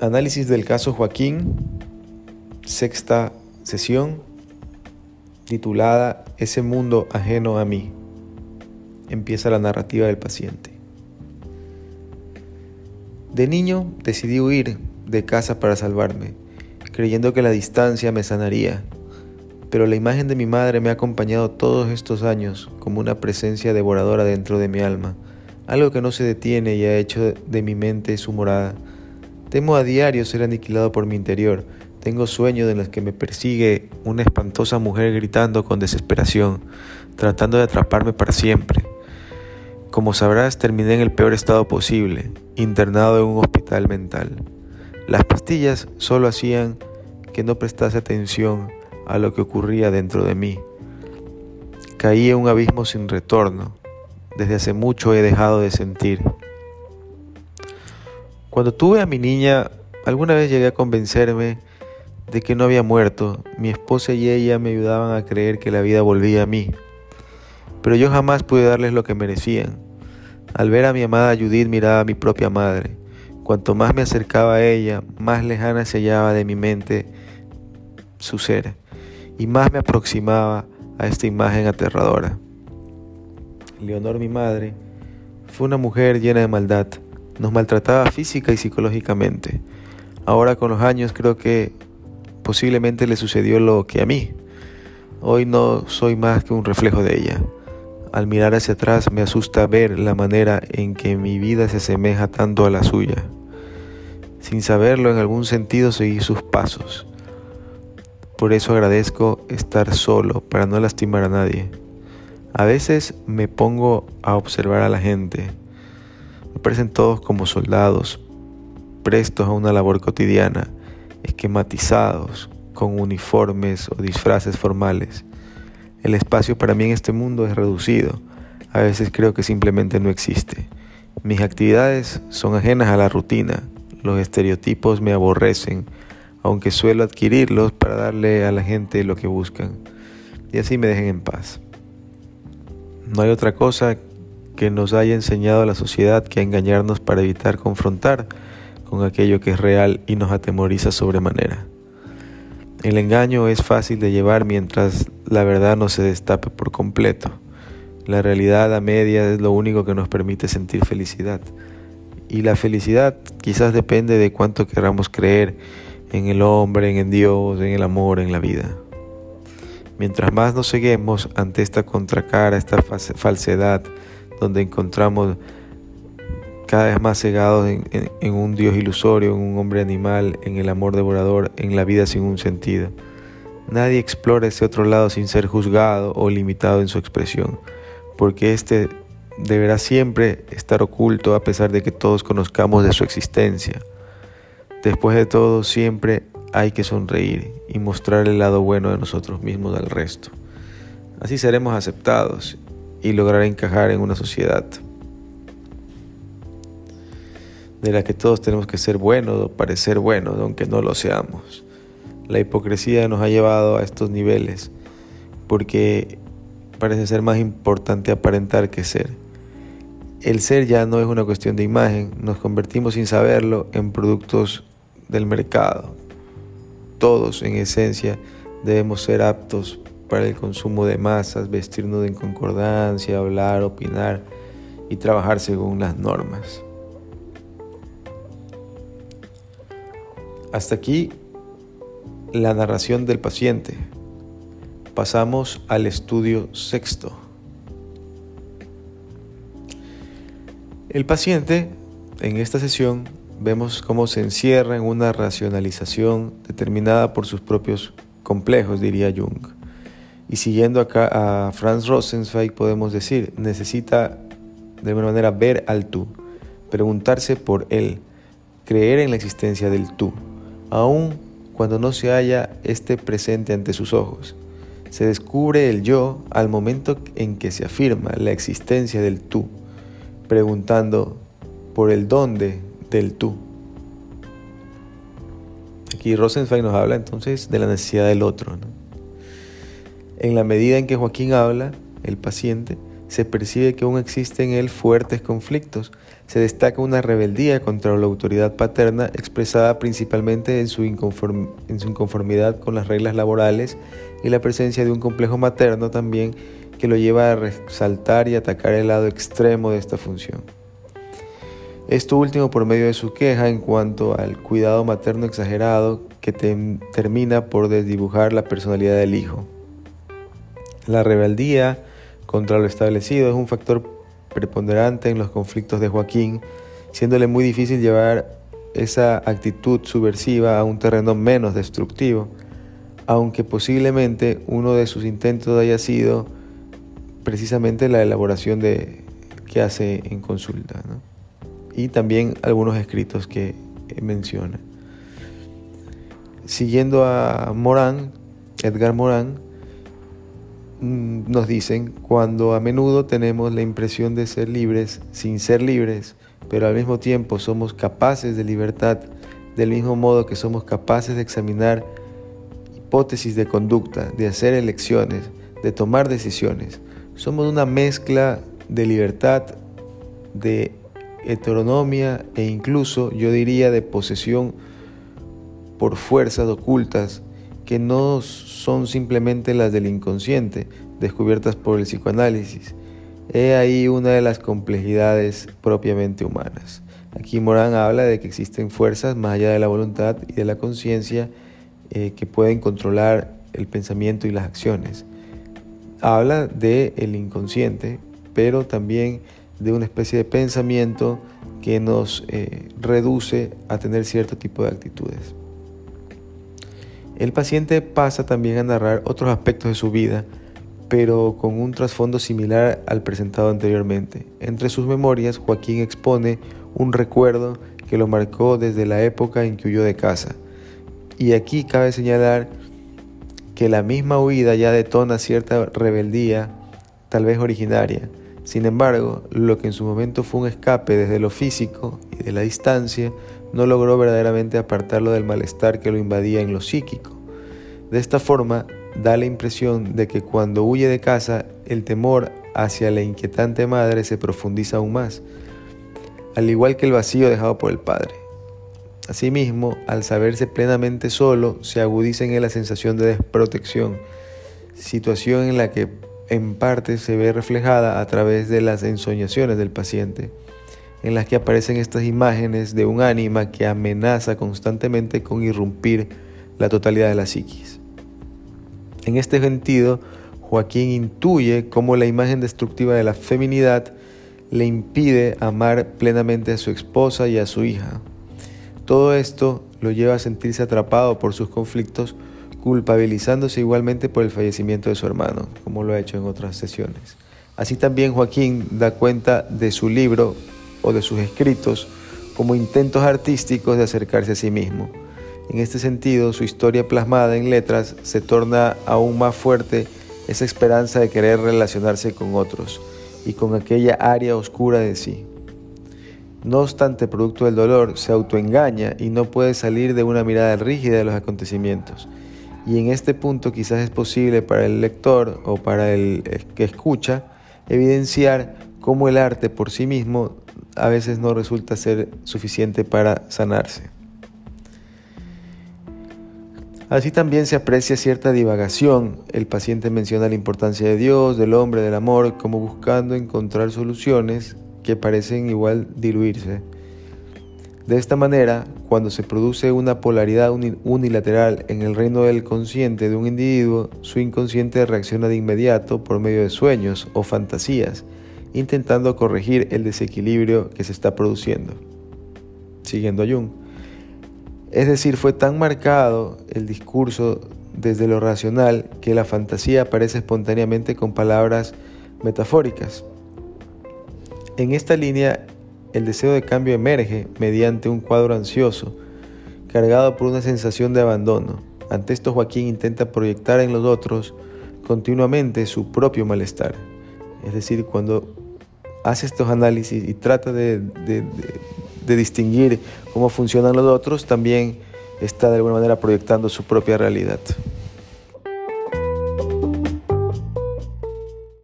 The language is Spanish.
Análisis del caso Joaquín, sexta sesión, titulada Ese mundo ajeno a mí. Empieza la narrativa del paciente. De niño decidí huir de casa para salvarme, creyendo que la distancia me sanaría, pero la imagen de mi madre me ha acompañado todos estos años como una presencia devoradora dentro de mi alma, algo que no se detiene y ha hecho de mi mente su morada Temo a diario ser aniquilado por mi interior. Tengo sueños en los que me persigue una espantosa mujer gritando con desesperación, tratando de atraparme para siempre. Como sabrás, terminé en el peor estado posible, internado en un hospital mental. Las pastillas solo hacían que no prestase atención a lo que ocurría dentro de mí. Caí en un abismo sin retorno. Desde hace mucho he dejado de sentir. Cuando tuve a mi niña, alguna vez llegué a convencerme de que no había muerto. Mi esposa y ella me ayudaban a creer que la vida volvía a mí. Pero yo jamás pude darles lo que merecían. Al ver a mi amada Judith miraba a mi propia madre. Cuanto más me acercaba a ella, más lejana se hallaba de mi mente su ser, y más me aproximaba a esta imagen aterradora. Leonor, mi madre, fue una mujer llena de maldad nos maltrataba física y psicológicamente. Ahora con los años creo que posiblemente le sucedió lo que a mí. Hoy no soy más que un reflejo de ella. Al mirar hacia atrás me asusta ver la manera en que mi vida se asemeja tanto a la suya. Sin saberlo, en algún sentido seguí sus pasos. Por eso agradezco estar solo para no lastimar a nadie. A veces me pongo a observar a la gente me parecen todos como soldados, prestos a una labor cotidiana, esquematizados, con uniformes o disfraces formales. El espacio para mí en este mundo es reducido. A veces creo que simplemente no existe. Mis actividades son ajenas a la rutina. Los estereotipos me aborrecen, aunque suelo adquirirlos para darle a la gente lo que buscan. Y así me dejen en paz. No hay otra cosa que nos haya enseñado la sociedad que engañarnos para evitar confrontar con aquello que es real y nos atemoriza sobremanera. El engaño es fácil de llevar mientras la verdad no se destape por completo. La realidad a media es lo único que nos permite sentir felicidad. Y la felicidad quizás depende de cuánto queramos creer en el hombre, en Dios, en el amor, en la vida. Mientras más nos ceguemos ante esta contracara, esta falsedad, donde encontramos cada vez más cegados en, un Dios ilusorio, en un hombre animal, en el amor devorador, en la vida sin un sentido. Nadie explora ese otro lado sin ser juzgado o limitado en su expresión, porque éste deberá siempre estar oculto a pesar de que todos conozcamos de su existencia. Después de todo, siempre hay que sonreír y mostrar el lado bueno de nosotros mismos al resto. Así seremos aceptados y lograr encajar en una sociedad de la que todos tenemos que ser buenos o parecer buenos, aunque no lo seamos. La hipocresía nos ha llevado a estos niveles porque parece ser más importante aparentar que ser. El ser ya no es una cuestión de imagen, nos convertimos sin saberlo en productos del mercado. Todos en esencia debemos ser aptos para el consumo de masas, vestirnos en concordancia, hablar, opinar y trabajar según las normas. Hasta aquí la narración del paciente. Pasamos al estudio sexto. El paciente, en esta sesión, vemos cómo se encierra en una racionalización determinada por sus propios complejos, diría Jung. Y siguiendo acá a Franz Rosenzweig podemos decir, necesita de alguna manera ver al tú, preguntarse por él, creer en la existencia del tú, aun cuando no se haya este presente ante sus ojos. Se descubre el yo al momento en que se afirma la existencia del tú, preguntando por el dónde del tú. Aquí Rosenzweig nos habla entonces de la necesidad del otro. En la medida en que Joaquín habla, el paciente, se percibe que aún existen en él fuertes conflictos. Se destaca una rebeldía contra la autoridad paterna expresada principalmente en su, inconformidad con las reglas laborales y la presencia de un complejo materno también que lo lleva a resaltar y atacar el lado extremo de esta función. Esto último por medio de su queja en cuanto al cuidado materno exagerado que termina por desdibujar la personalidad del hijo. La rebeldía contra lo establecido es un factor preponderante en los conflictos de Joaquín, siéndole muy difícil llevar esa actitud subversiva a un terreno menos destructivo, aunque posiblemente uno de sus intentos haya sido precisamente la elaboración de que hace en consulta, y también algunos escritos que menciona. Siguiendo a Morán, Edgar Morán, nos dicen cuando a menudo tenemos la impresión de ser libres sin ser libres, pero al mismo tiempo somos capaces de libertad, del mismo modo que somos capaces de examinar hipótesis de conducta, de hacer elecciones, de tomar decisiones. Somos una mezcla de libertad, de heteronomia e incluso yo diría de posesión por fuerzas ocultas que no son simplemente las del inconsciente, descubiertas por el psicoanálisis. He ahí una de las complejidades propiamente humanas. Aquí Morán habla de que existen fuerzas más allá de la voluntad y de la conciencia eh, que pueden controlar el pensamiento y las acciones. Habla del el inconsciente, pero también de una especie de pensamiento que nos eh, reduce a tener cierto tipo de actitudes. El paciente pasa también a narrar otros aspectos de su vida, pero con un trasfondo similar al presentado anteriormente. Entre sus memorias, Joaquín expone un recuerdo que lo marcó desde la época en que huyó de casa. Y aquí cabe señalar que la misma huida ya detona cierta rebeldía, tal vez originaria. Sin embargo, lo que en su momento fue un escape desde lo físico y de la distancia, no logró verdaderamente apartarlo del malestar que lo invadía en lo psíquico. De esta forma, da la impresión de que cuando huye de casa, el temor hacia la inquietante madre se profundiza aún más, al igual que el vacío dejado por el padre. Asimismo, al saberse plenamente solo, se agudiza en la sensación de desprotección, situación en la que en parte se ve reflejada a través de las ensoñaciones del paciente en las que aparecen estas imágenes de un ánima que amenaza constantemente con irrumpir la totalidad de la psiquis. En este sentido, Joaquín intuye cómo la imagen destructiva de la feminidad le impide amar plenamente a su esposa y a su hija. Todo esto lo lleva a sentirse atrapado por sus conflictos, culpabilizándose igualmente por el fallecimiento de su hermano, como lo ha hecho en otras sesiones. Así también Joaquín da cuenta de su libro o de sus escritos como intentos artísticos de acercarse a sí mismo. En este sentido, su historia plasmada en letras se torna aún más fuerte esa esperanza de querer relacionarse con otros y con aquella área oscura de sí. No obstante, producto del dolor, se autoengaña y no puede salir de una mirada rígida de los acontecimientos. Y en este punto quizás es posible para el lector o para el que escucha evidenciar cómo el arte por sí mismo a veces no resulta ser suficiente para sanarse. Así también se aprecia cierta divagación. El paciente menciona la importancia de Dios, del hombre, del amor, como buscando encontrar soluciones que parecen igual diluirse. De esta manera, cuando se produce una polaridad unilateral en el reino del consciente de un individuo, su inconsciente reacciona de inmediato por medio de sueños o fantasías intentando corregir el desequilibrio que se está produciendo. Siguiendo a Jung. Es decir, fue tan marcado el discurso desde lo racional que la fantasía aparece espontáneamente con palabras metafóricas. En esta línea, el deseo de cambio emerge mediante un cuadro ansioso, cargado por una sensación de abandono. Ante esto, Joaquín intenta proyectar en los otros continuamente su propio malestar. Es decir, cuando hace estos análisis y trata de, distinguir cómo funcionan los otros, también está de alguna manera proyectando su propia realidad.